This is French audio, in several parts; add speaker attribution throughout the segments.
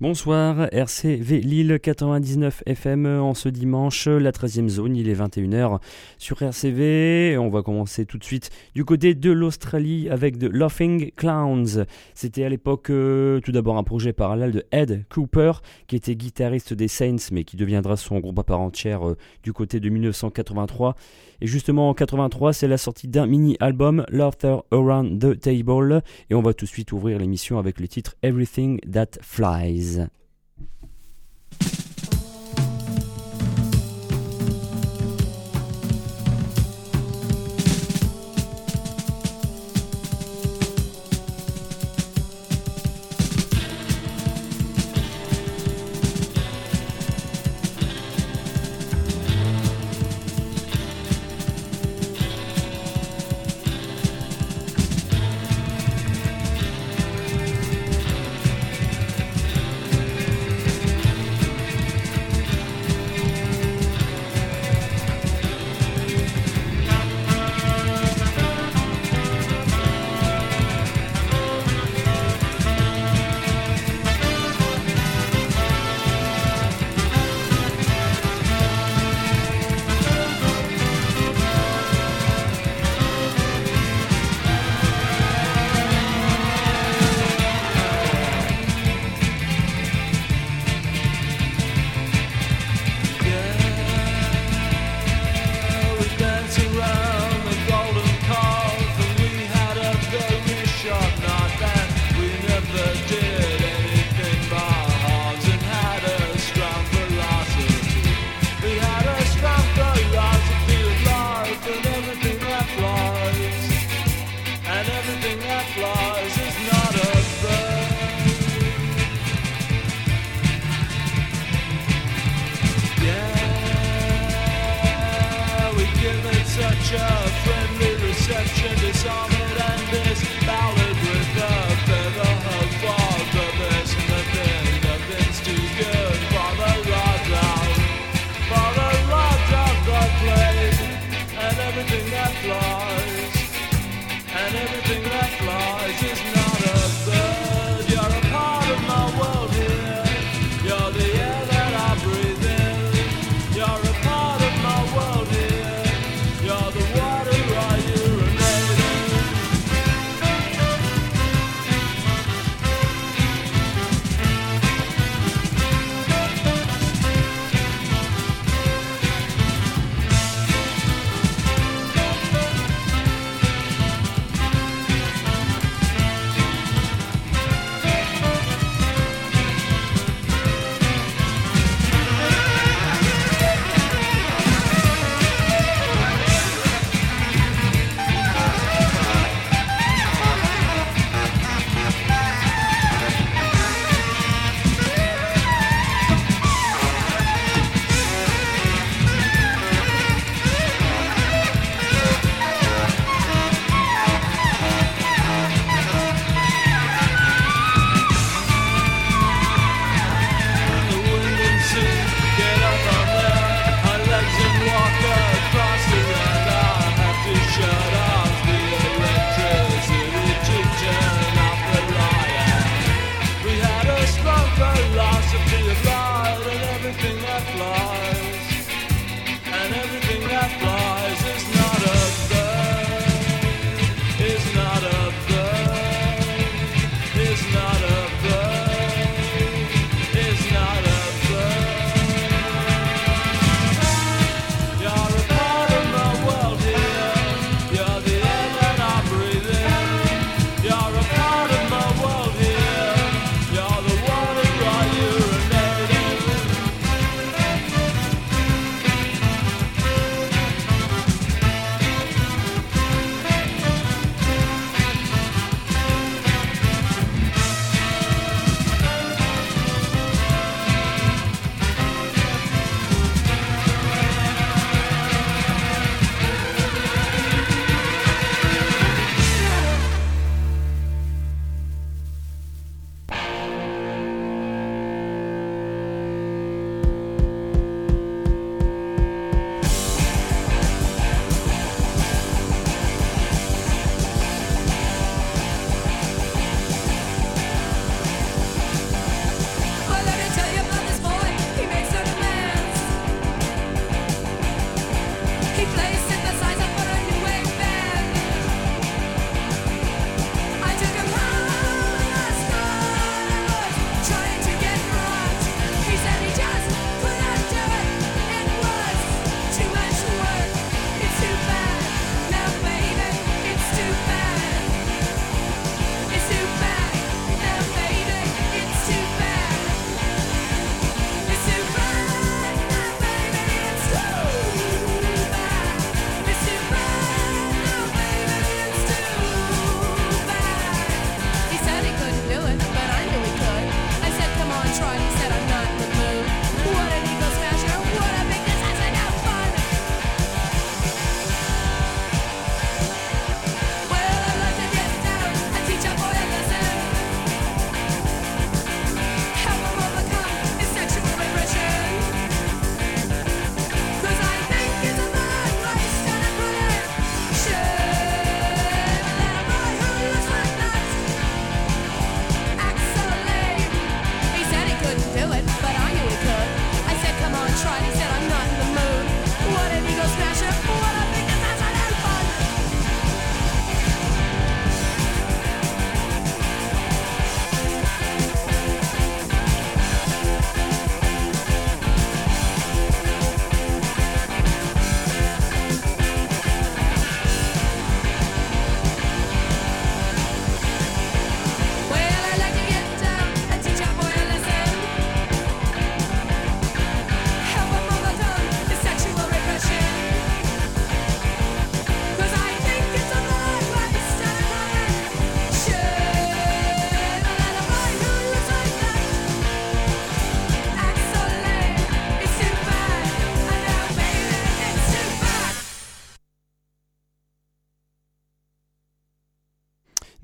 Speaker 1: Bonsoir, RCV Lille 99 FM en ce dimanche, la 13e zone, il est 21h sur RCV. On va commencer tout de suite du côté de l'Australie avec The Laughing Clowns. C'était à l'époque euh, tout d'abord un projet parallèle de Ed Cooper, qui était guitariste des Saints, mais qui deviendra son groupe à part entière euh, du côté de 1983. Et justement en 83, c'est la sortie d'un mini-album, Laughter Around the Table. Et on va tout de suite ouvrir l'émission avec le titre Everything That Flies. Venise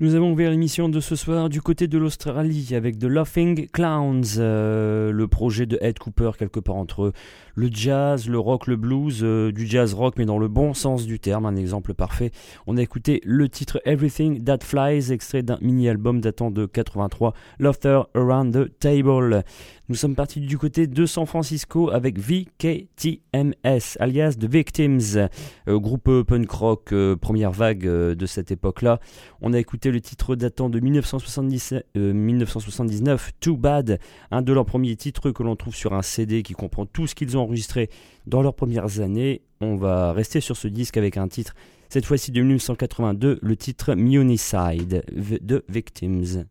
Speaker 1: Nous avons ouvert l'émission de ce soir du côté de l'Australie avec The Laughing Clowns, euh, le projet de Ed Cooper quelque part entre le jazz, le rock, le blues, euh, du jazz rock mais dans le bon sens du terme, un exemple parfait. On a écouté le titre Everything That Flies, extrait d'un mini-album datant de 83, Laughter Around the Table. Nous sommes partis du côté de San Francisco avec VKTMS, alias The Victims, euh, groupe punk rock, première vague de cette époque-là. On a écouté le titre datant de 1979, Too Bad, un de leurs premiers titres que l'on trouve sur un CD qui comprend tout ce qu'ils ont enregistré dans leurs premières années. On va rester sur ce disque avec un titre, cette fois-ci de 1982, le titre Municide de Victims.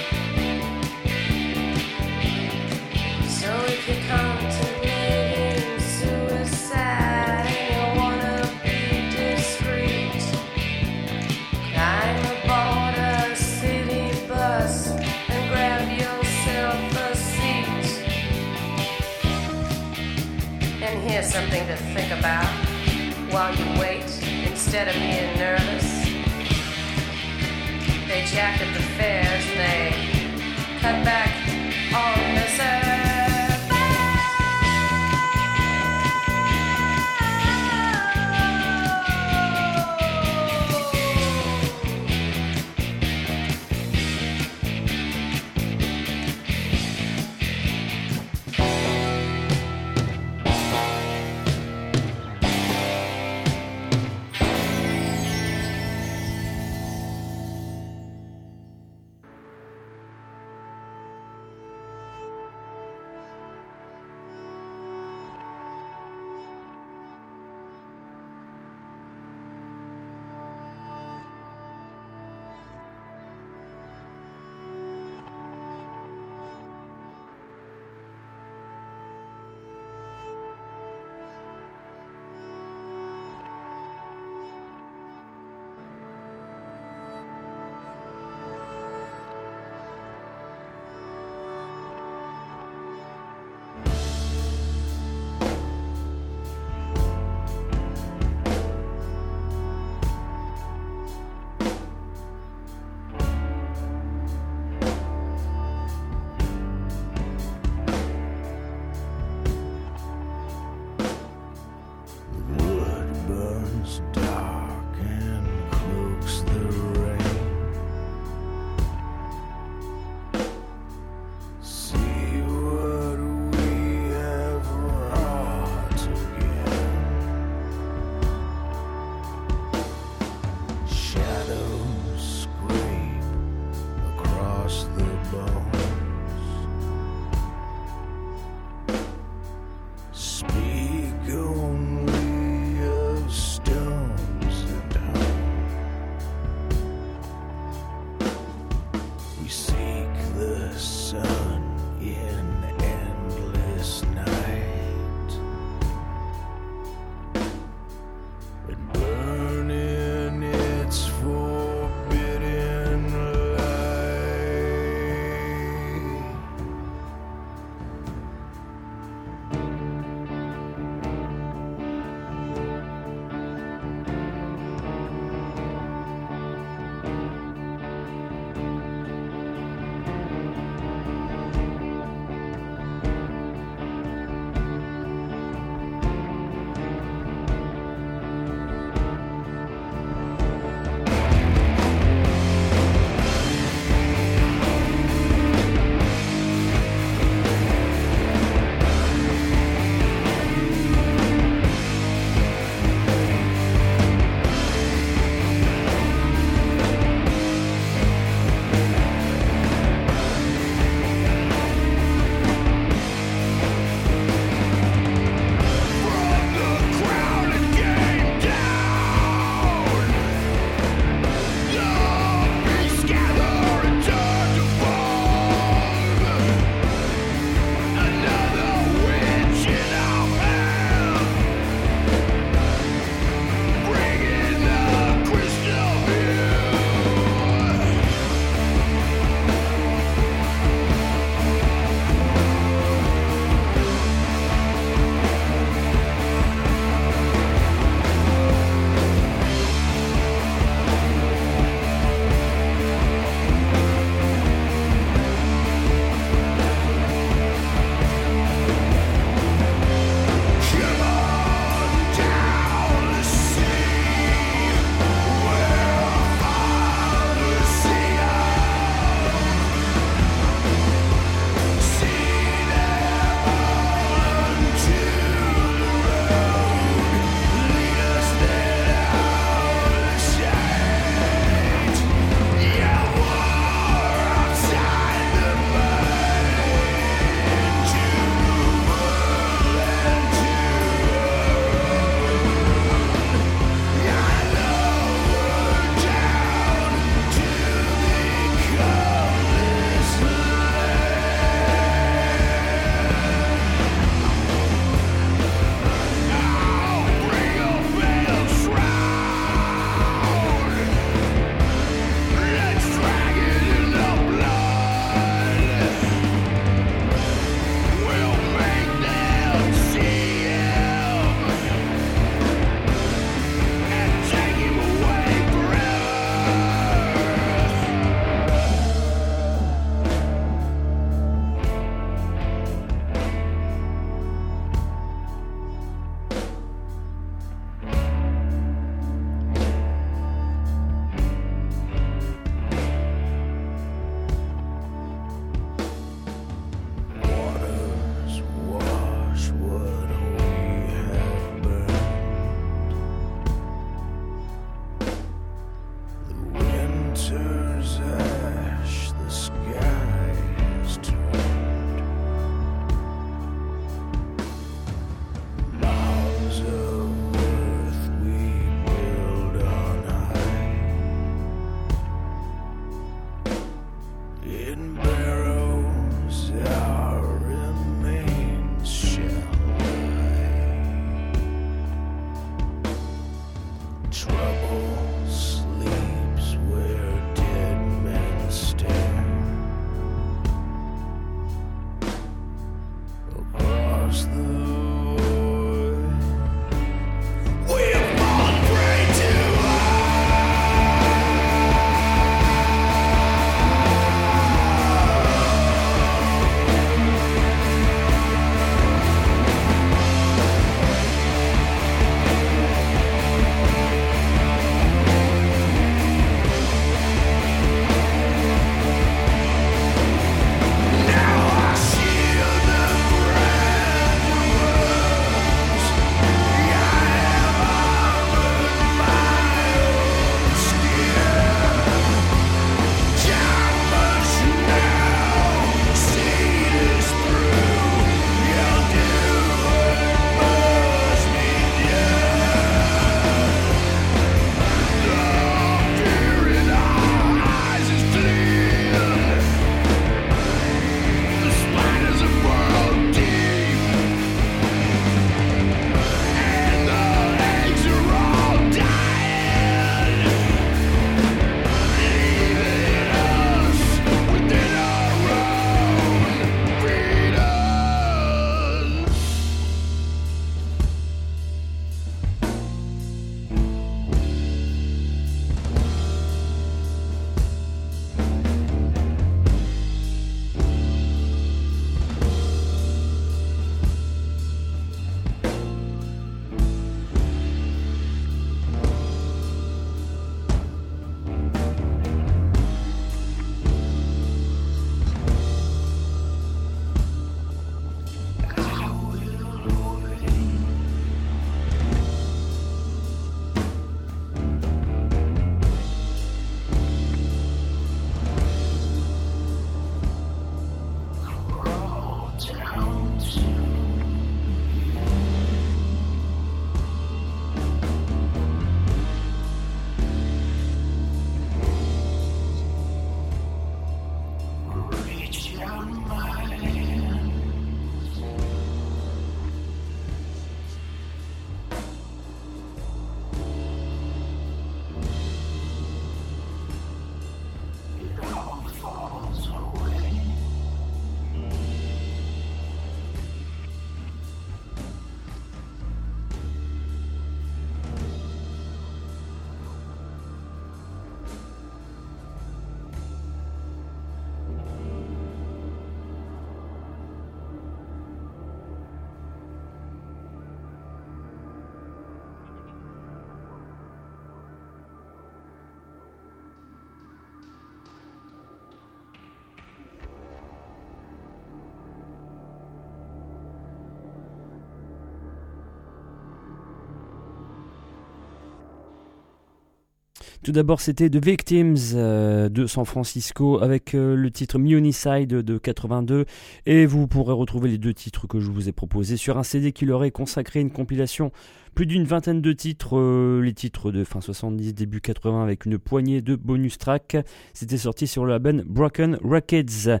Speaker 1: Tout d'abord, c'était The Victims euh, de San Francisco avec euh, le titre Municide de 82. Et vous pourrez retrouver les deux titres que je vous ai proposés sur un CD qui leur est consacré une compilation. Plus d'une vingtaine de titres, euh, les titres de fin 70, début 80 avec une poignée de bonus tracks. C'était sorti sur le label Broken Records.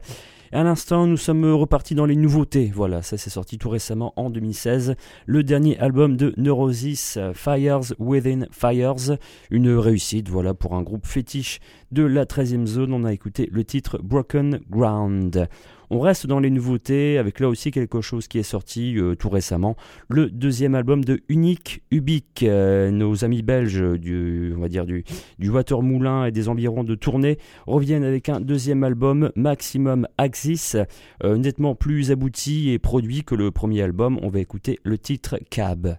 Speaker 1: À l'instant, nous sommes repartis dans les nouveautés. Voilà, ça s'est sorti tout récemment en 2016. Le dernier album de Neurosis, Fires Within Fires. Une réussite, voilà, pour un groupe fétiche de la 13e zone. On a écouté le titre Broken Ground. On reste dans les nouveautés avec là aussi quelque chose qui est sorti euh, tout récemment, le deuxième album de Unique Ubique. Euh, nos amis belges du, on va Watermoulin et des environs de tournée reviennent avec un deuxième album Maximum Axis, euh, nettement plus abouti et produit que le premier album. On va écouter le titre Cab.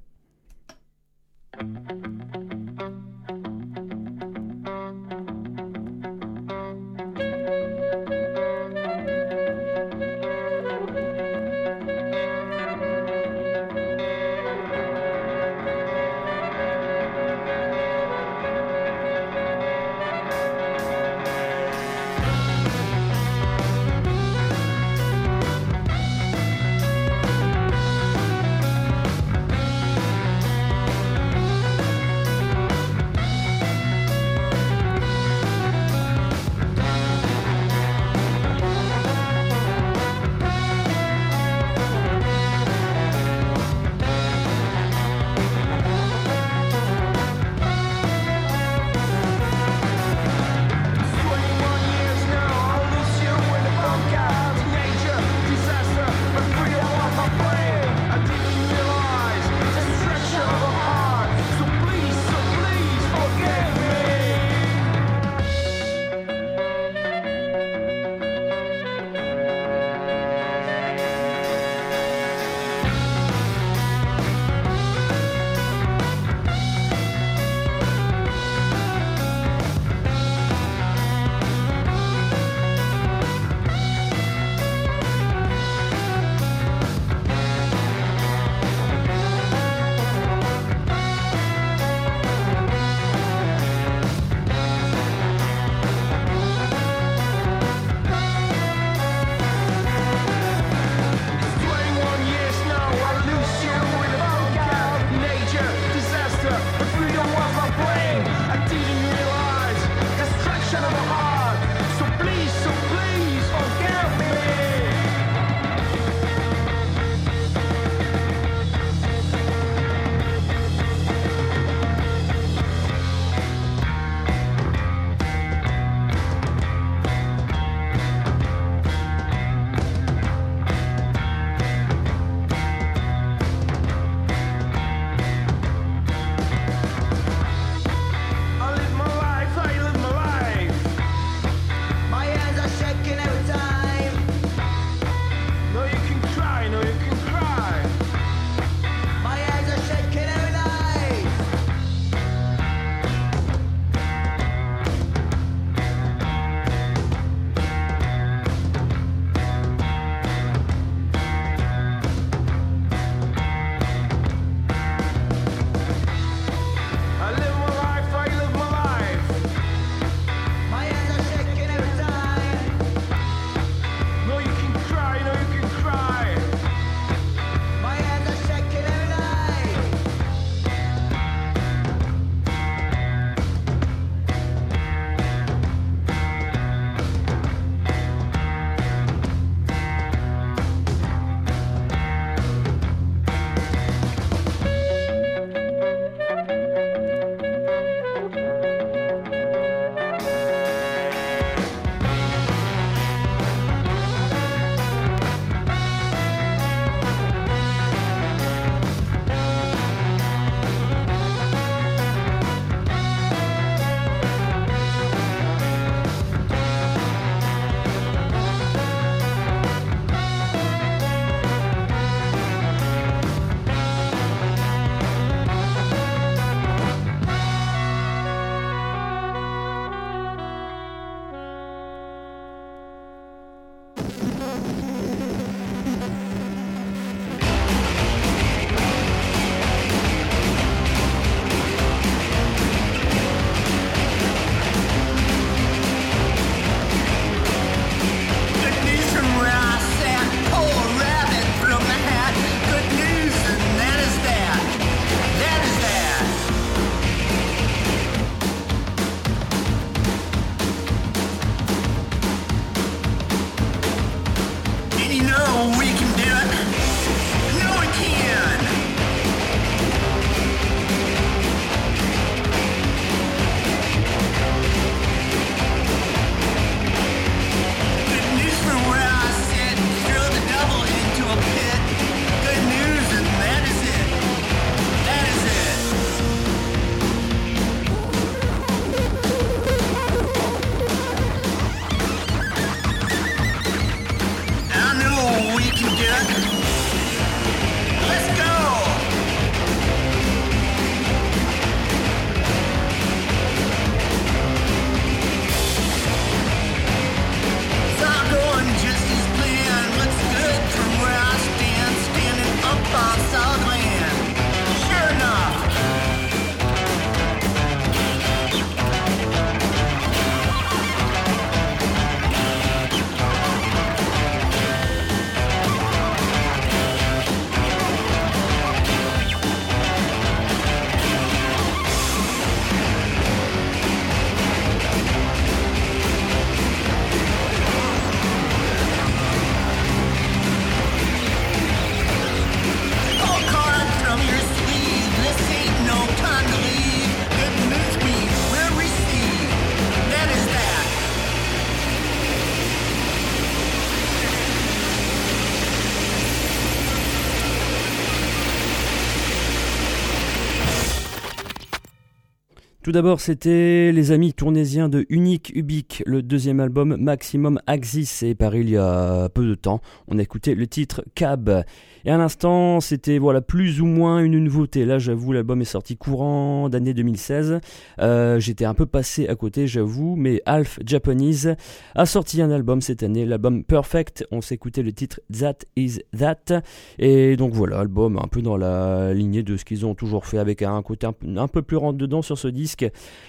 Speaker 1: Tout d'abord, c'était les amis tournésiens de Unique Ubique, le deuxième album Maximum Axis est paru il y a peu de temps. On a écouté le titre Cab. Et à l'instant, c'était voilà plus ou moins une nouveauté. Là, j'avoue, l'album est sorti courant d'année 2016. Euh, j'étais un peu passé à côté, j'avoue, mais Half Japanese a sorti un album cette année, l'album Perfect. On s'est écouté le titre That Is That. Et donc voilà, album un peu dans la lignée de ce qu'ils ont toujours fait avec un côté un, peu plus rentre dedans sur ce disque.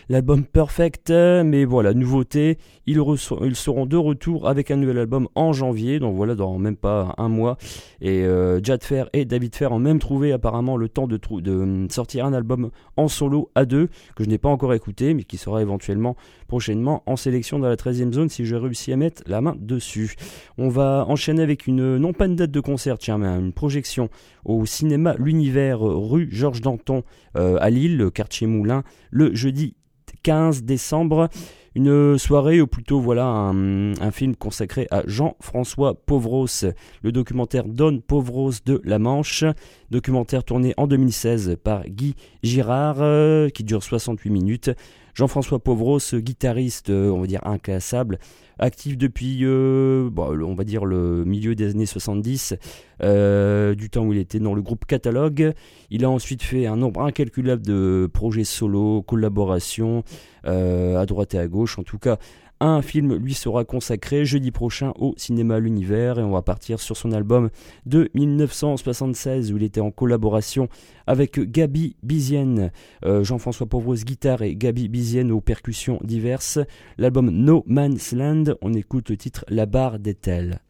Speaker 1: L'album Perfect, mais voilà, nouveauté. Ils, seront de retour avec un nouvel album en janvier, donc voilà, dans même pas un mois. Et euh, Jad Fer et David Fer ont même trouvé apparemment le temps de, de sortir un album en solo à deux, que je n'ai pas encore écouté, mais qui sera éventuellement prochainement en sélection dans la 13e zone si je réussis à mettre la main dessus. On va enchaîner avec une, non pas une date de concert, tiens, mais une projection au cinéma L'Univers rue Georges Danton euh, à Lille, le quartier Moulin, le jeudi 15 décembre. Une soirée, ou plutôt voilà un, film consacré à Jean-François Pauvros, le documentaire Don Pauvros de la Manche, documentaire tourné en 2016 par Guy Girard, euh, qui dure 68 minutes. Jean-François Pauvros, guitariste, euh, on va dire inclassable, actif depuis, euh, on va dire, le milieu des années 70, euh, du temps où il était dans le groupe Catalogue. Il a ensuite fait un nombre incalculable de projets solo, collaborations, à droite et à gauche. En tout cas, un film lui sera consacré jeudi prochain au cinéma L'Univers et on va partir sur son album de 1976 où il était en collaboration avec Gabi Bizienne, euh, Jean-François Pauvros guitare et Gabi Bizienne aux percussions diverses. L'album No Man's Land, on écoute le titre La barre des tels.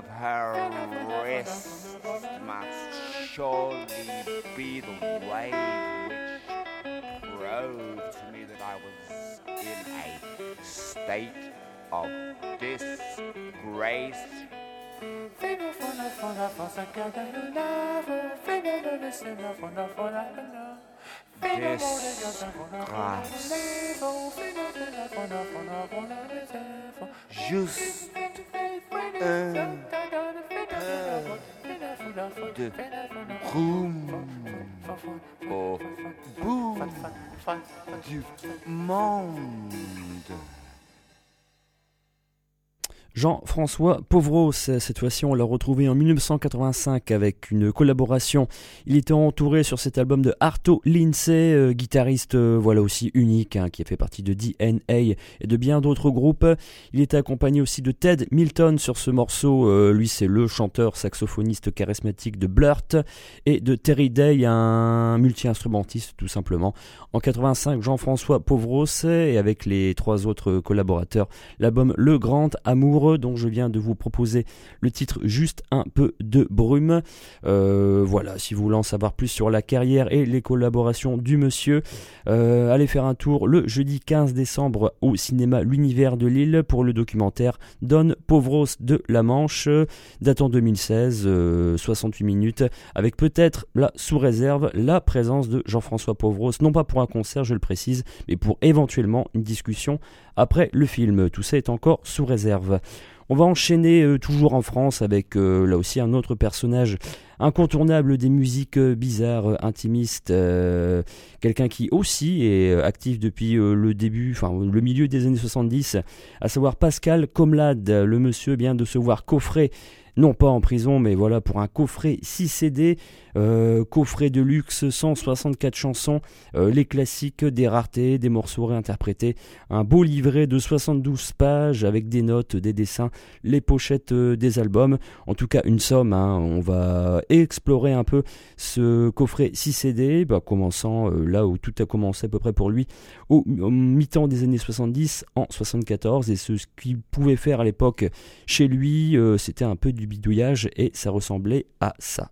Speaker 2: Of her wrist must surely be the wave which proved to me that I was in a state of disgrace. Juste un de room au bout du monde.
Speaker 1: Jean-François Pauvros, cette fois-ci on l'a retrouvé en 1985 avec une collaboration. Il était entouré sur cet album de Arto Lindsay, euh, guitariste euh, voilà aussi unique, hein, qui a fait partie de DNA et de bien d'autres groupes. Il était accompagné aussi de Ted Milton sur ce morceau, euh, lui c'est le chanteur saxophoniste charismatique de Blurt, et de Terry Day, un multi-instrumentiste tout simplement. En 85, Jean-François Pauvros et avec les trois autres collaborateurs, l'album Le Grand Amour dont je viens de vous proposer le titre Juste un peu de brume. Euh, voilà, si vous voulez en savoir plus sur la carrière et les collaborations du monsieur, euh, allez faire un tour le jeudi 15 décembre au cinéma L'Univers de Lille pour le documentaire Don Pauvros de la Manche, datant 2016, 68 minutes, avec peut-être là sous réserve la présence de Jean-François Pauvros, non pas pour un concert, je le précise, mais pour éventuellement une discussion après le film. Tout ça est encore sous réserve. On va enchaîner euh, toujours en France avec euh, là aussi un autre personnage incontournable des musiques euh, bizarres, intimistes, quelqu'un qui aussi est actif depuis le début, enfin le milieu des années 70, à savoir Pascal Comlade, le monsieur vient de se voir coffrer non pas en prison, mais voilà pour un coffret 6 CD, euh, coffret de luxe, 164 chansons, euh, les classiques, des raretés, des morceaux réinterprétés, un beau livret de 72 pages avec des notes, des dessins, les pochettes euh, des albums, en tout cas une somme, hein. on va explorer un peu ce coffret 6 CD, bah, commençant là où tout a commencé à peu près pour lui, au, mi-temps des années 70, en 74, et ce qu'il pouvait faire à l'époque chez lui, c'était un peu du bidouillage et ça ressemblait à ça.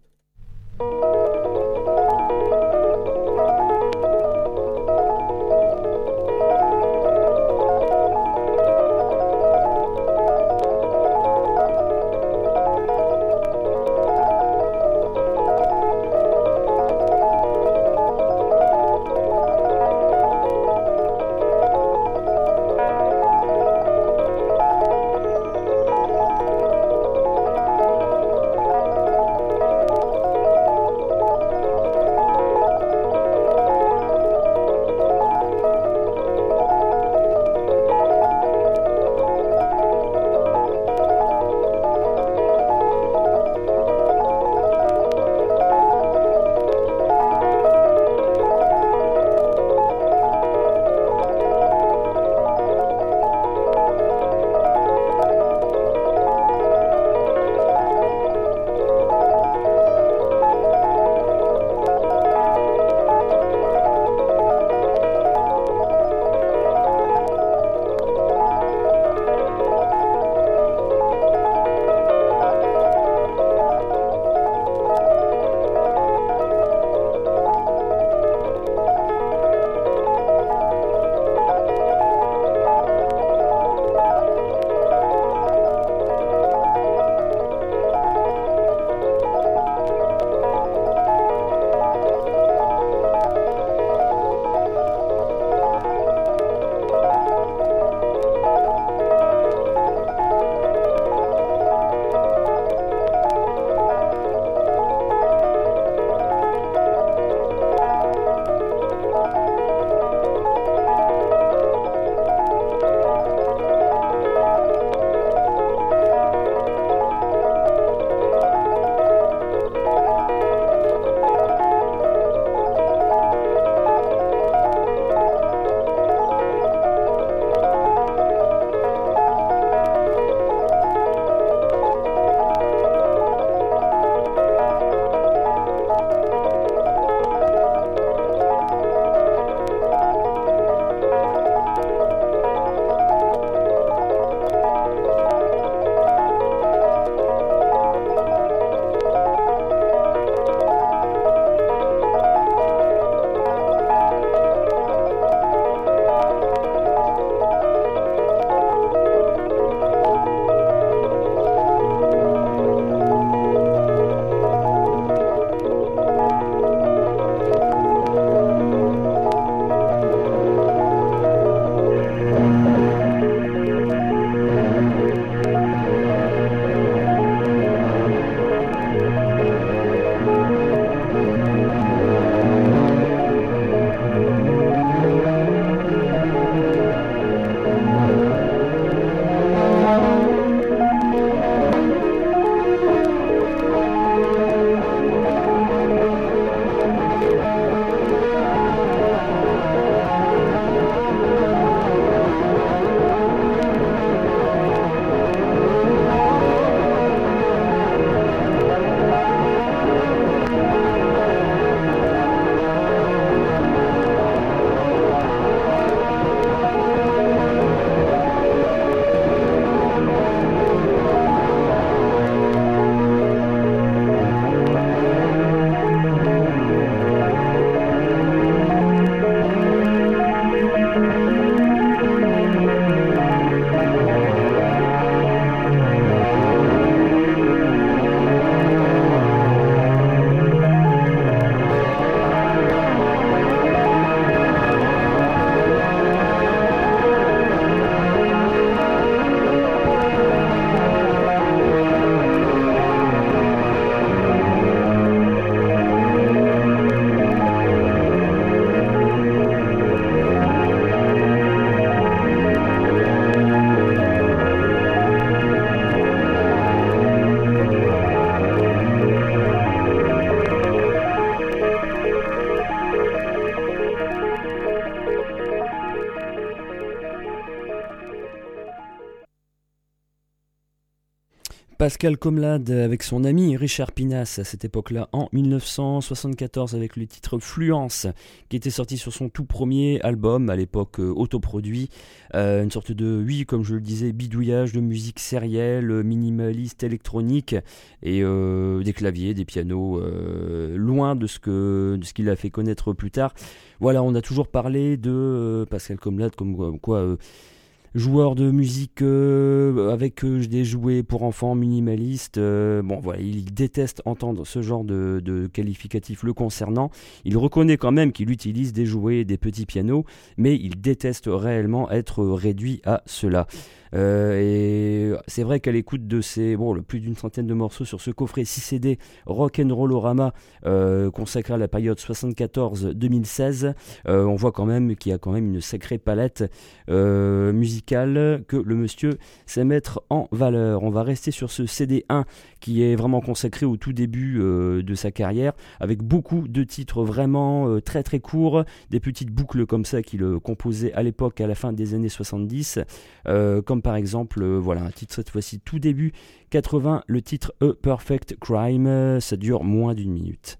Speaker 1: Pascal Comlade avec son ami Richard Pinas à cette époque-là en 1974 avec le titre Fluence qui était sorti sur son tout premier album à l'époque euh, autoproduit. Euh, une sorte de, oui, comme je le disais, bidouillage de musique sérielle, minimaliste, électronique et euh, des claviers, des pianos, loin de ce que de ce qu'il a fait connaître plus tard. Voilà, on a toujours parlé de Pascal Comlade comme quoi joueur de musique euh, avec euh, des jouets pour enfants minimalistes. Euh, bon, voilà, il déteste entendre ce genre de, de qualificatif le concernant. Il reconnaît quand même qu'il utilise des jouets, des petits pianos, mais il déteste réellement être réduit à cela. Euh, et c'est vrai qu'à l'écoute de ces, bon, plus d'une centaine de morceaux sur ce coffret 6 CD Rock and consacré à la période 74-2016, euh, on voit quand même qu'il y a quand même une sacrée palette euh, musicale que le monsieur sait mettre en valeur. On va rester sur ce CD 1 qui est vraiment consacré au tout début de sa carrière, avec beaucoup de titres vraiment très très courts, des petites boucles comme ça qu'il composait à l'époque à la fin des années 70, comme par exemple, euh, voilà, un titre cette fois-ci tout début 80, le titre A Perfect Crime, ça dure moins d'une minute.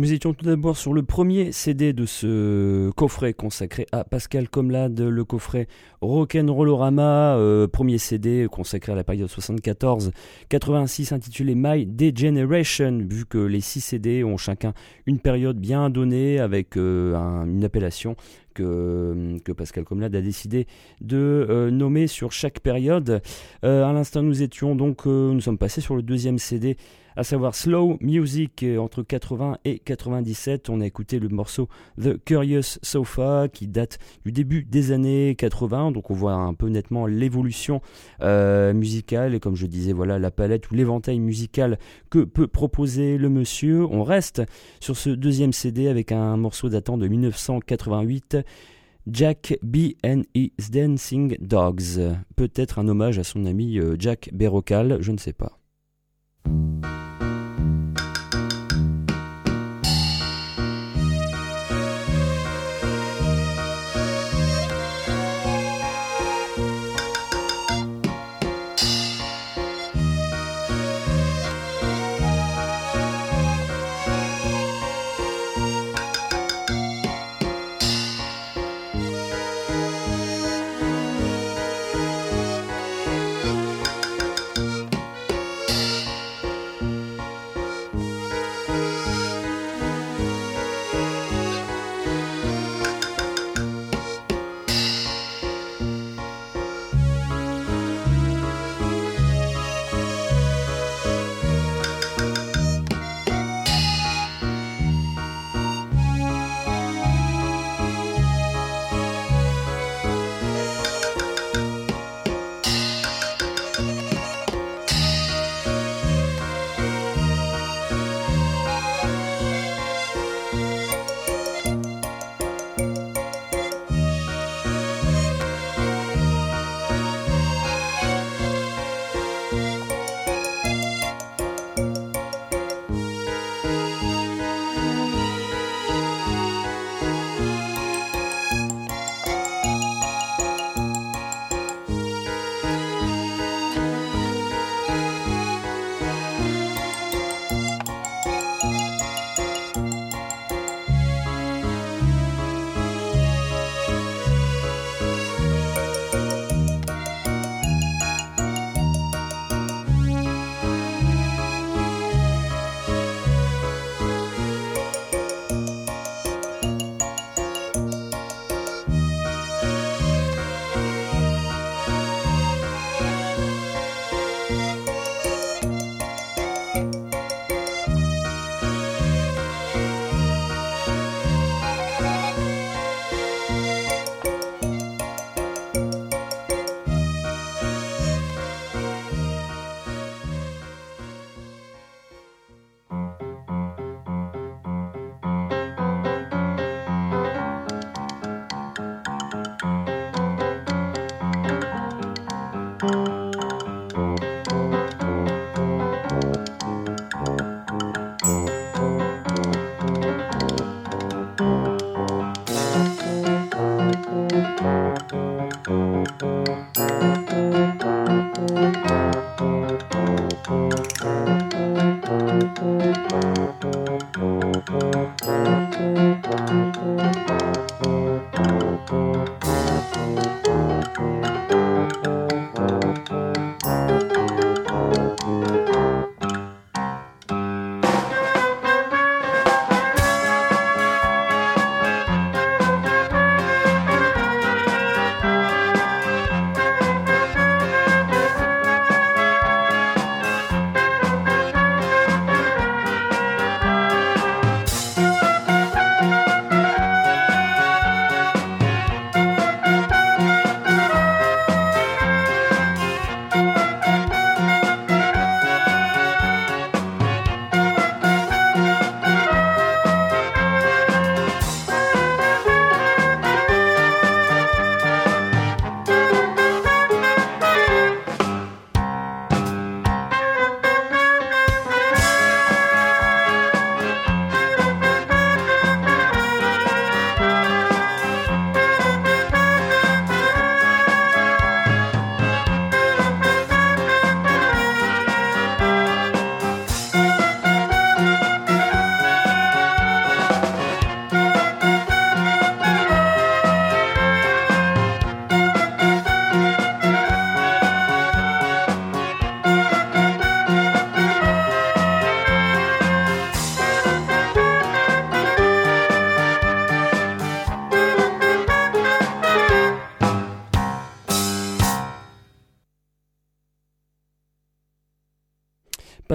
Speaker 1: Nous étions tout d'abord sur le premier CD de ce coffret consacré à Pascal Comlade, le coffret Rock'n'Rollorama, euh, premier CD consacré à la période 74-86 intitulé My Degeneration, vu que les six CD ont chacun une période bien donnée avec euh, une appellation que, Pascal Comlade a décidé de euh, nommer sur chaque période. à l'instant, nous étions donc, nous sommes passés sur le deuxième CD à savoir Slow Music euh, entre 80 et 97. On a écouté le morceau The Curious Sofa qui date du début des années 80, donc on voit un peu nettement l'évolution euh, musicale et comme je disais, voilà la palette ou l'éventail musical que peut proposer le monsieur. On reste sur ce deuxième CD avec un morceau datant de 1988. Jack B and His Dancing Dogs. Peut-être un hommage à son ami euh, Jack Berocal, je ne sais pas. Música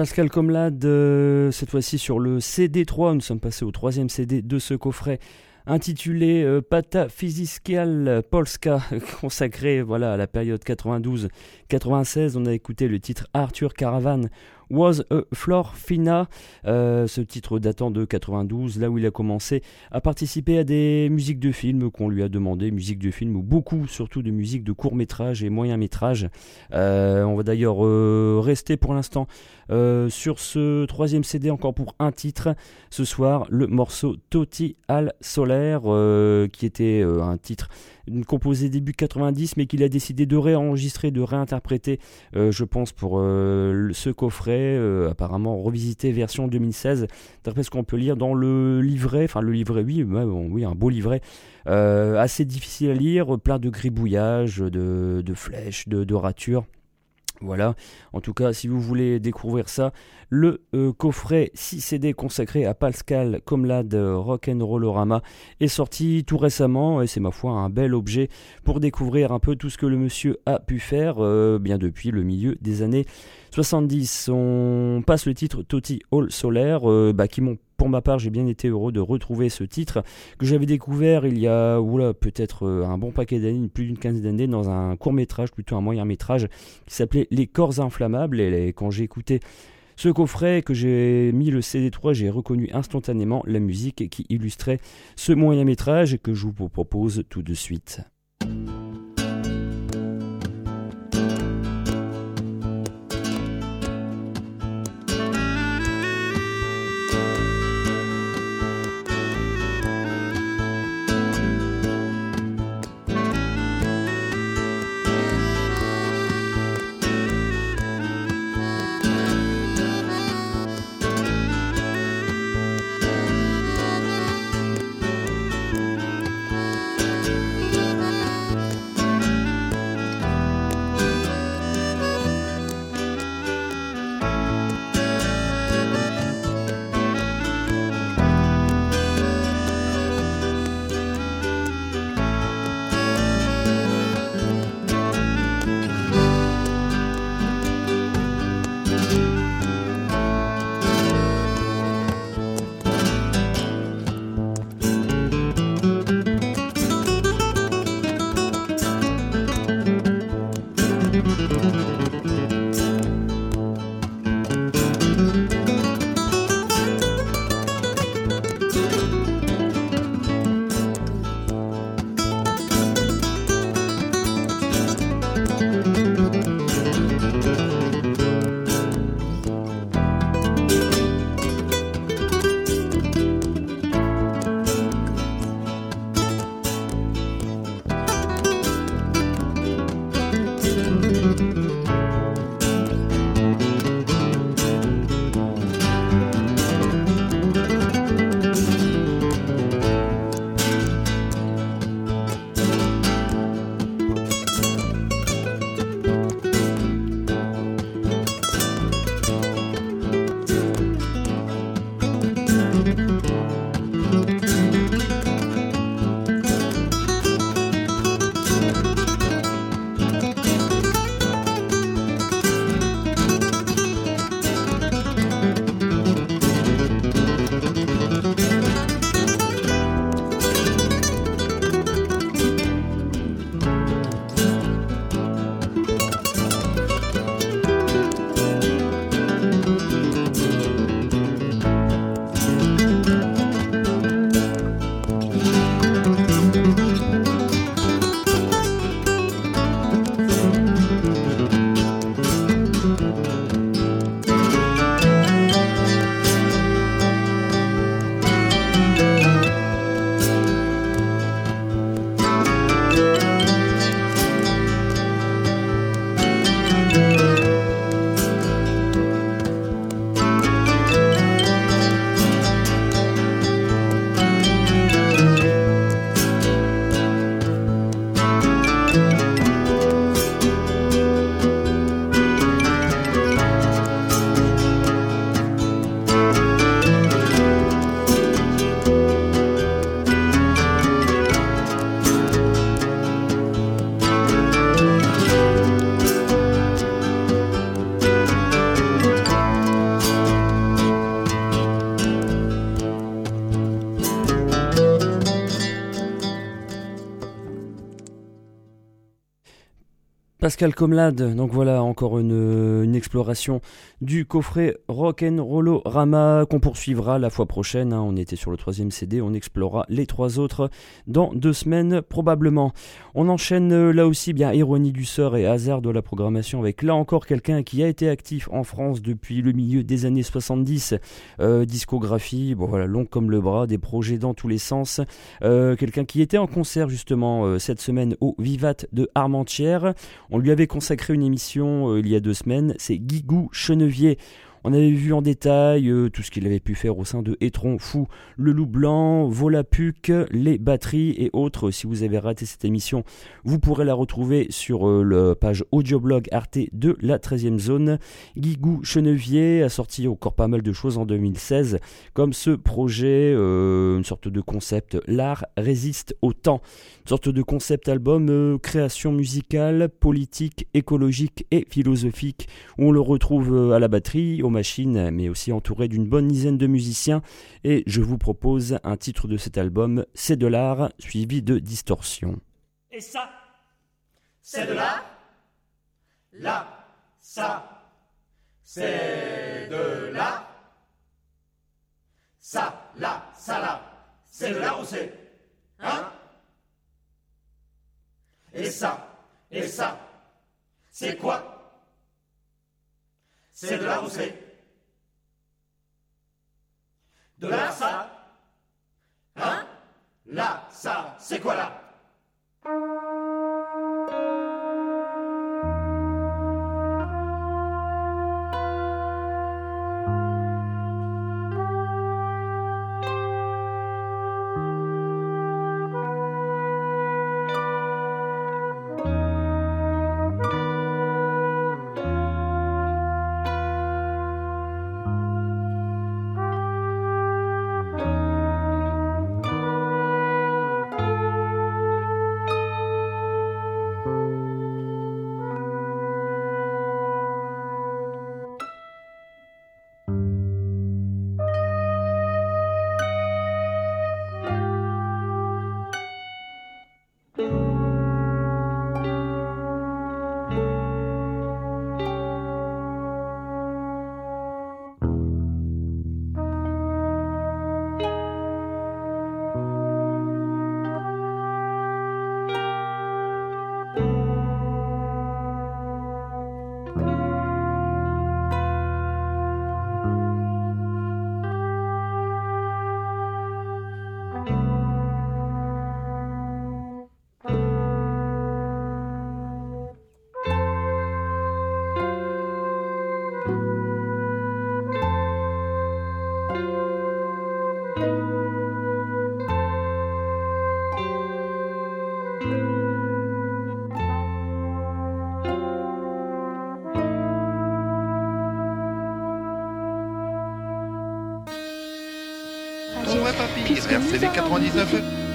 Speaker 1: Pascal Comlade, euh, cette fois-ci sur le CD3, nous sommes passés au troisième CD de ce coffret intitulé euh, Pata Physical Polska, consacré voilà, à la période 92-96. On a écouté le titre Arthur Caravan Was a Flor Fina, euh, ce titre datant de 92, là où il a commencé à participer à des musiques de films qu'on lui a demandé, musiques de films ou beaucoup surtout de musiques de court métrage et moyen métrage. Euh, on va d'ailleurs euh, rester pour l'instant sur ce troisième CD encore pour un titre. Ce soir, le morceau Toti al Solaire, qui était un titre composé début 90, mais qu'il a décidé de réenregistrer, de réinterpréter, euh, je pense, pour euh, ce coffret, euh, apparemment revisité version 2016, d'après ce qu'on peut lire dans le livret, enfin le livret, oui, oui, un beau livret, assez difficile à lire, plein de gribouillages, de, flèches, de, de ratures. Voilà, en tout cas, si vous voulez découvrir ça, le euh, coffret 6 CD consacré à Pascal Comlade Rock'n'Rollorama est sorti tout récemment et c'est ma foi un bel objet pour découvrir un peu tout ce que le monsieur a pu faire euh, bien depuis le milieu des années 70. On passe le titre Toti All Solaire euh, bah, qui m'ont pour ma part, j'ai bien été heureux de retrouver ce titre que j'avais découvert il y a peut-être un bon paquet d'années, plus d'une quinzaine d'années, dans un court métrage, plutôt un moyen métrage, qui s'appelait Les corps inflammables. Et quand j'ai écouté ce coffret que j'ai mis le CD3, j'ai reconnu instantanément la musique qui illustrait ce moyen métrage que je vous propose tout de suite. Pascal Comlade, donc voilà encore une, exploration du coffret Rock'n'Rollo Rama qu'on poursuivra la fois prochaine. hein. On était sur le troisième CD, on explorera les trois autres dans deux semaines probablement. On enchaîne euh, là aussi bien ironie du sort et hasard de la programmation avec là encore quelqu'un qui a été actif en France depuis le milieu des années 70. Euh, discographie, bon voilà, longue comme le bras, des projets dans tous les sens. Euh, quelqu'un qui était en concert justement cette semaine au Vivat de Armentières. Lui avait consacré une émission euh, il y a deux semaines, c'est Guigou Chenevier. On avait vu en détail euh, tout ce qu'il avait pu faire au sein de Étron Fou, Le Loup Blanc, Volapuc, les batteries et autres. Si vous avez raté cette émission, vous pourrez la retrouver sur euh, la page audioblog Arte de la 13e zone. Guigou Chenevier a sorti encore pas mal de choses en 2016, comme ce projet, euh, une sorte de concept L'art résiste au temps. Une sorte de concept album, création musicale, politique, écologique et philosophique, où on le retrouve à la batterie, machines, mais aussi entouré d'une bonne dizaine de musiciens. Et je vous propose un titre de cet album, C'est de l'art, suivi de Distorsion.
Speaker 3: Et ça, c'est de là. Là, ça, c'est de là. Ça, là, ça, là, c'est de là où c'est. Hein? Et ça, et ça, c'est quoi? C'est de là où c'est. De là, ça. Hein? Là, ça, c'est quoi là?
Speaker 4: Papy, RCV 99.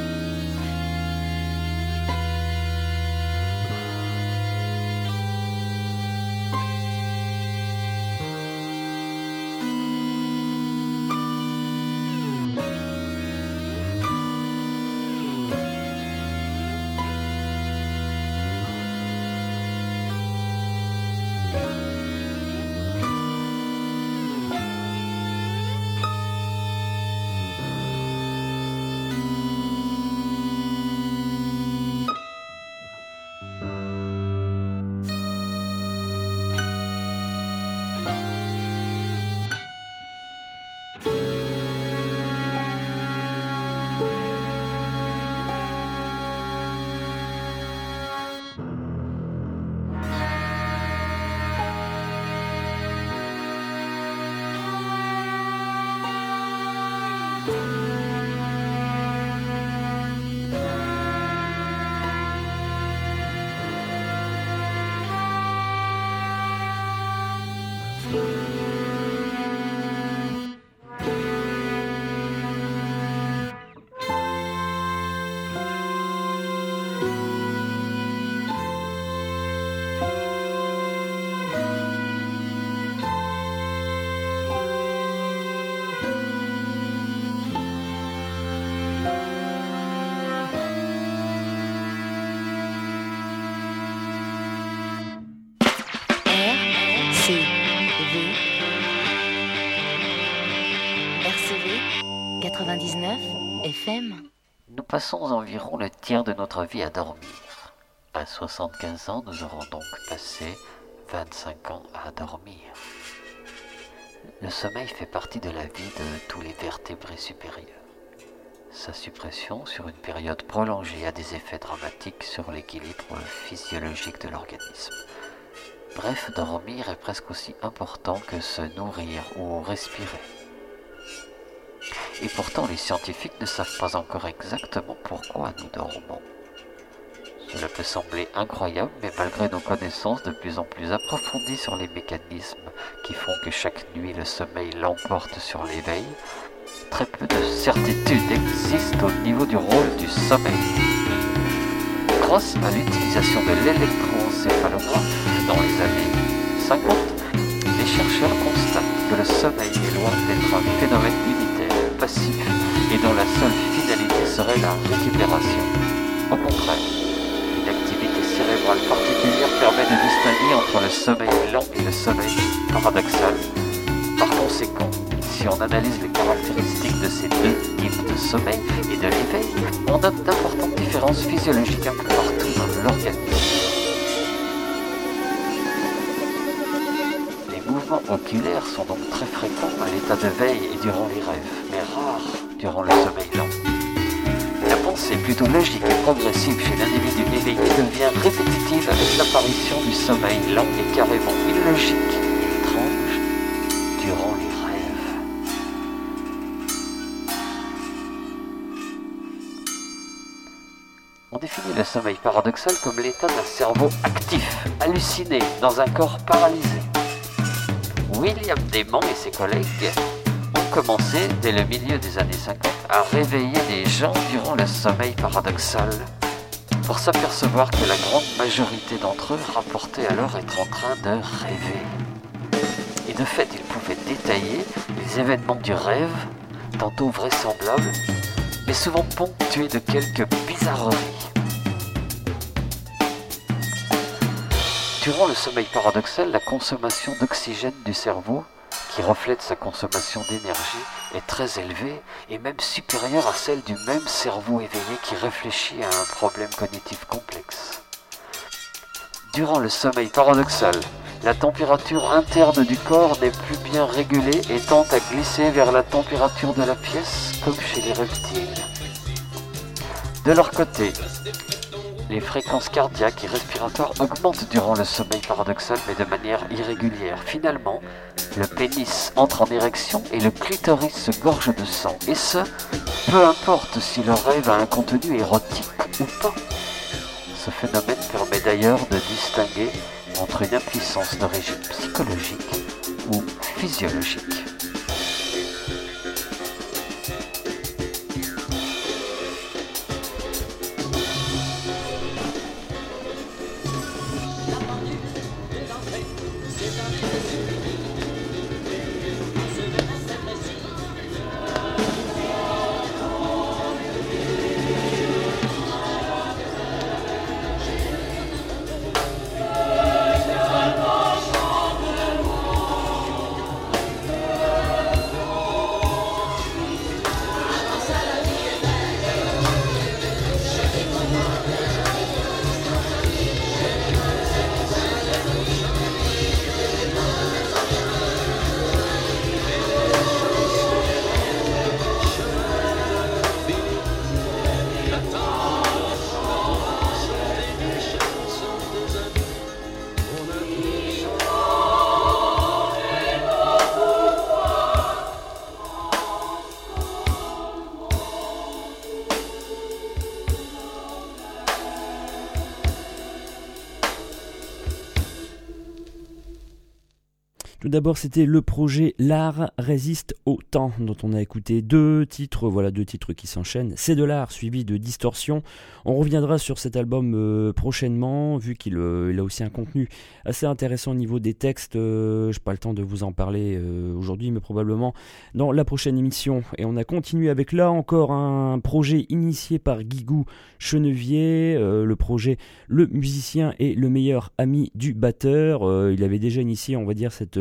Speaker 5: Passons environ le tiers de notre vie à dormir. À 75 ans, nous aurons donc passé 25 ans à dormir. Le sommeil fait partie de la vie de tous les vertébrés supérieurs. Sa suppression sur une période prolongée a des effets dramatiques sur l'équilibre physiologique de l'organisme. Bref, dormir est presque aussi important que se nourrir ou respirer. Et pourtant, les scientifiques ne savent pas encore exactement pourquoi nous dormons. Cela peut sembler incroyable, mais malgré nos connaissances de plus en plus approfondies sur les mécanismes qui font que chaque nuit le sommeil l'emporte sur l'éveil, très peu de certitudes existent au niveau du rôle du sommeil. Grâce à l'utilisation de l'électroencéphalogramme dans les années 50, les chercheurs que le sommeil est loin d'être un phénomène unitaire, passif, et dont la seule finalité serait la récupération. Au contraire, une activité cérébrale particulière permet de distinguer entre le sommeil lent et le sommeil paradoxal. Par conséquent, si on analyse les caractéristiques de ces deux types de sommeil et de l'éveil, on note d'importantes différences physiologiques un peu partout dans l'organisme. Oculaires sont donc très fréquents à l'état de veille et durant les rêves, mais rares durant le sommeil lent. La pensée plutôt logique et progressive chez l'individu éveillé devient répétitive avec l'apparition du sommeil lent et carrément illogique et étrange durant les rêves. On définit le sommeil paradoxal comme l'état d'un cerveau actif, halluciné, dans un corps paralysé. William Damon et ses collègues ont commencé, dès le milieu des années 50, à réveiller des gens durant le sommeil paradoxal, pour s'apercevoir que la grande majorité d'entre eux rapportaient alors être en train de rêver. Et de fait, ils pouvaient détailler les événements du rêve, tantôt vraisemblables, mais souvent ponctués de quelques bizarreries. Durant le sommeil paradoxal, la consommation d'oxygène du cerveau, qui reflète sa consommation d'énergie, est très élevée et même supérieure à celle du même cerveau éveillé qui réfléchit à un problème cognitif complexe. Durant le sommeil paradoxal, la température interne du corps n'est plus bien régulée et tend à glisser vers la température de la pièce, comme chez les reptiles. De leur côté, les fréquences cardiaques et respiratoires augmentent durant le sommeil paradoxal, mais de manière irrégulière. Finalement, le pénis entre en érection et le clitoris se gorge de sang. Et ce, peu importe si le rêve a un contenu érotique ou pas. Ce phénomène permet d'ailleurs de distinguer entre une impuissance d'origine psychologique ou physiologique.
Speaker 1: D'abord, c'était le projet L'art résiste au temps, dont on a écouté deux titres, voilà deux titres qui s'enchaînent. C'est de l'art suivi de distorsion. On reviendra sur cet album euh, prochainement, vu qu'il euh, a aussi un contenu assez intéressant au niveau des textes. Euh, Je n'ai pas le temps de vous en parler aujourd'hui, mais probablement dans la prochaine émission. Et on a continué avec là encore un projet initié par Guigou Chenevier, le projet Le musicien et le meilleur ami du batteur. Il avait déjà initié, on va dire, cette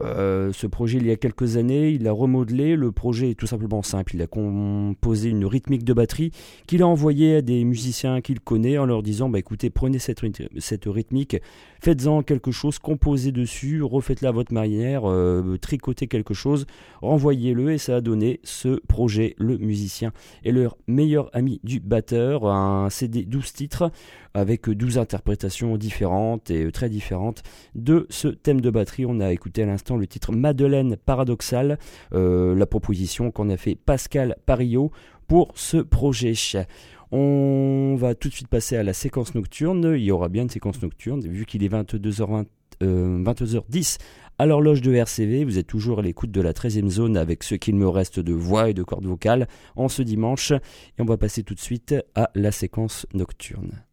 Speaker 6: Euh, ce projet, il y a quelques années, il l'a remodelé. Le projet est tout simplement simple. Il a composé une rythmique de batterie qu'il a envoyée à des musiciens qu'il connaît en leur disant bah, écoutez, prenez cette, cette rythmique, faites-en quelque chose, composez dessus, refaites-la à votre manière, euh, tricotez quelque chose, renvoyez-le. Et ça a donné ce projet. Le musicien est leur meilleur ami du batteur. Un CD 12 titres avec 12 interprétations différentes et très différentes de ce thème de batterie. On a écouté à l'instant le titre Madeleine Paradoxale, euh, la proposition qu'on a fait Pascal Parillo pour ce projet. On va tout de suite passer à la séquence nocturne. Il y aura bien une séquence nocturne, vu qu'il est 22h20, 22h10 euh, à l'horloge de RCV. Vous êtes toujours à l'écoute de la 13e zone avec ce qu'il me reste de voix et de cordes vocales en ce dimanche. Et on va passer tout de suite à la séquence nocturne.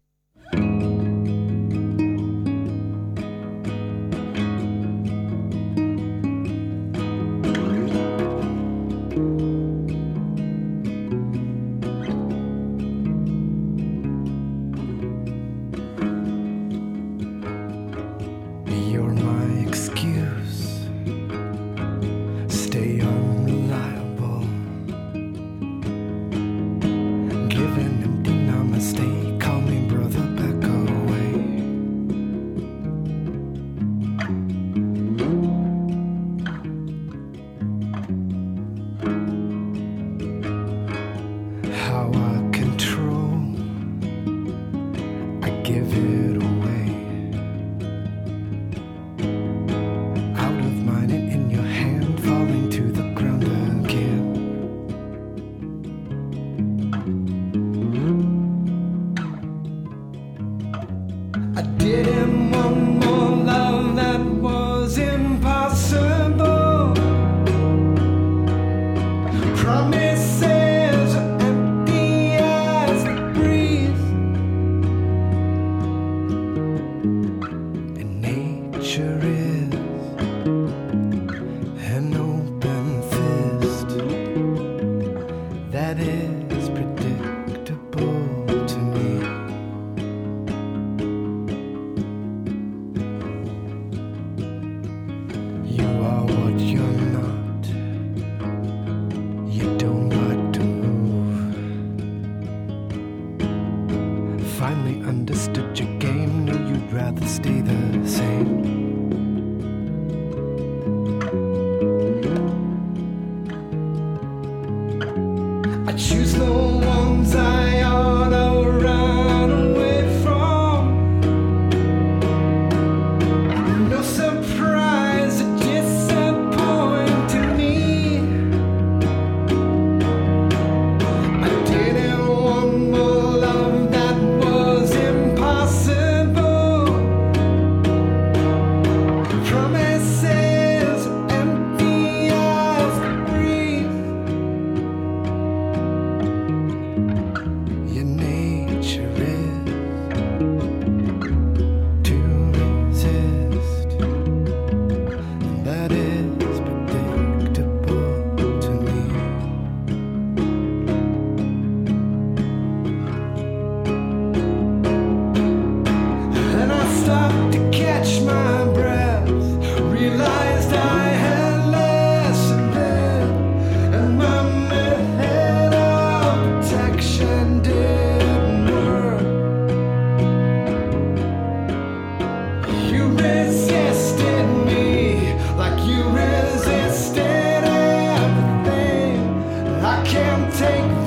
Speaker 7: Cette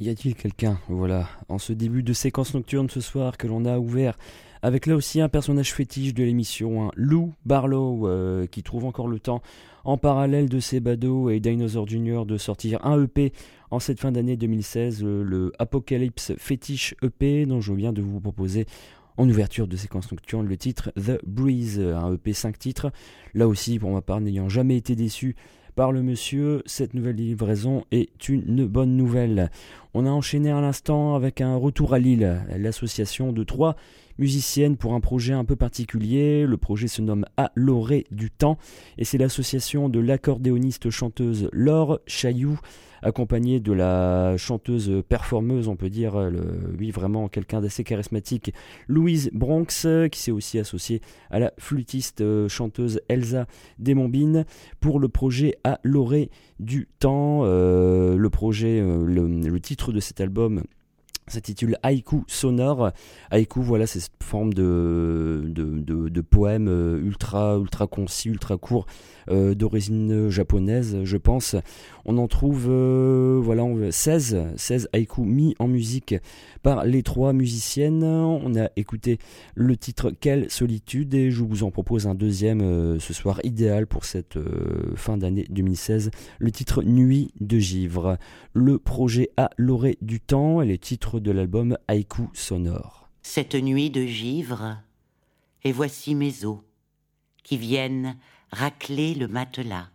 Speaker 1: Y a-t-il quelqu'un, voilà, en ce début de séquence nocturne ce soir que l'on a ouvert avec là aussi un personnage fétiche de l'émission, un Lou Barlow, euh, qui trouve encore le temps, en parallèle de ses badauds et Dinosaur Jr., de sortir un EP en cette fin d'année 2016, euh, le Apocalypse Fétiche EP, dont je viens de vous proposer en ouverture de séquence nocturne le titre The Breeze, un EP 5 titres. Là aussi, pour ma part, n'ayant jamais été déçu par le monsieur, cette nouvelle livraison est une bonne nouvelle. On a enchaîné à l'instant avec un retour à Lille, l'association de trois musiciennes pour un projet un peu particulier. Le projet se nomme À l'orée du temps et c'est l'association de l'accordéoniste chanteuse Laure Chailloux accompagnée de la chanteuse performeuse, on peut dire, oui vraiment quelqu'un d'assez charismatique, Louise Bronx, qui s'est aussi associée à la flûtiste euh, chanteuse Elsa Desmombines pour le projet À l'orée du temps. Euh, le projet, euh, le titre de cet album s'intitule Haïku sonore. Haïku, voilà, c'est cette forme de, de, poème euh, ultra, ultra concis, ultra court, euh, d'origine japonaise, je pense. On en trouve euh, voilà, 16, 16 haïkus mis en musique par les trois musiciennes. On a écouté le titre Quelle solitude et je vous en propose un deuxième ce soir idéal pour cette fin d'année 2016. Le titre Nuit de givre. Le projet à l'orée du temps et les titres de l'album Haïku sonore.
Speaker 6: Cette nuit de givre, et voici mes os qui viennent racler le matelas.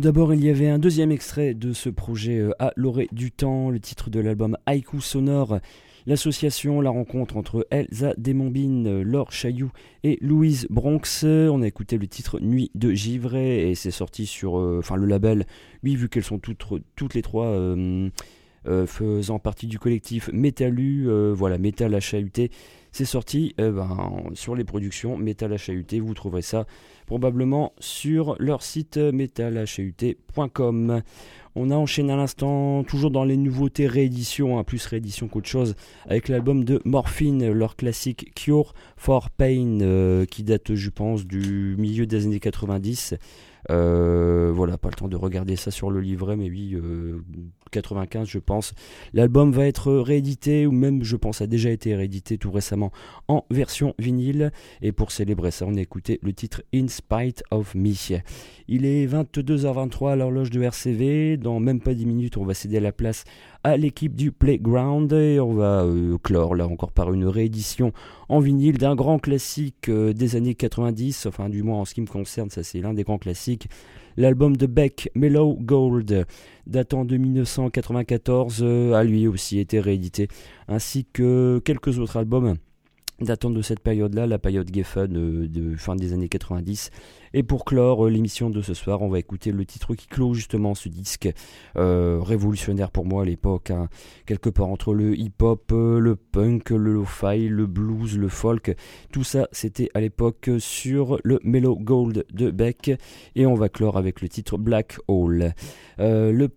Speaker 1: Tout d'abord, il y avait un deuxième extrait de ce projet euh, à l'orée du temps, le titre de l'album Haïku Sonore. L'association, la rencontre entre Elsa Desmombines, euh, Laure Chailloux et Louise Bronx. On a écouté le titre Nuit de Givray et c'est sorti sur euh, enfin le label. Oui, vu qu'elles sont toutes, les trois faisant partie du collectif Métalu, voilà, Métal HAUT. C'est sorti euh, ben, sur les productions Metal HAUT. Vous trouverez ça probablement sur leur site euh, metalhut.com. On a enchaîné à l'instant, toujours dans les nouveautés rééditions, hein, plus réédition qu'autre chose, avec l'album de Morphine, leur classique Cure for Pain, euh, qui date, je pense, du milieu des années 90. Euh, voilà, pas le temps de regarder ça sur le livret, mais oui, 95 je pense. L'album va être réédité, ou même je pense a déjà été réédité tout récemment en version vinyle. Et pour célébrer ça, on a écouté le titre In Spite of Me. Il est 22h23 à l'horloge de RCV. Dans même pas 10 minutes, on va céder la place à l'équipe du Playground et on va euh, clore là encore par une réédition en vinyle d'un grand classique euh, des années 90, enfin du moins en ce qui me concerne, ça c'est l'un des grands classiques. L'album de Beck, Mellow Gold, datant de 1994, euh, a lui aussi été réédité, ainsi que quelques autres albums datant de cette période-là, la période Geffen euh, de fin des années 90. Et pour clore euh, l'émission de ce soir, on va écouter le titre qui clôt justement ce disque euh, révolutionnaire pour moi à l'époque, hein. quelque part entre le hip-hop, euh, le punk, le lo-fi, le blues, le folk. Tout ça, c'était à l'époque sur le Mellow Gold de Beck. Et on va clore avec le titre Black Hole. Euh, le,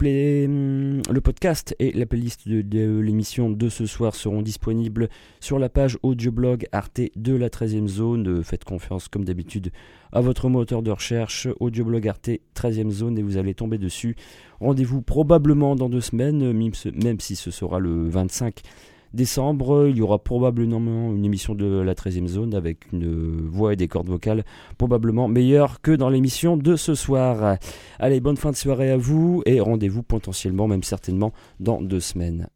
Speaker 1: podcast et la playlist de, l'émission de ce soir seront disponibles sur la page audioblog Arte de la 13e zone. Faites confiance comme d'habitude à votre moteur de recherche audioblog Arte 13e zone et vous allez tomber dessus. Rendez-vous probablement dans deux semaines, même si ce sera le 25 décembre. Il y aura probablement une émission de la 13e zone avec une voix et des cordes vocales probablement meilleures que dans l'émission de ce soir. Allez, bonne fin de soirée à vous et rendez-vous potentiellement, même certainement, dans deux semaines.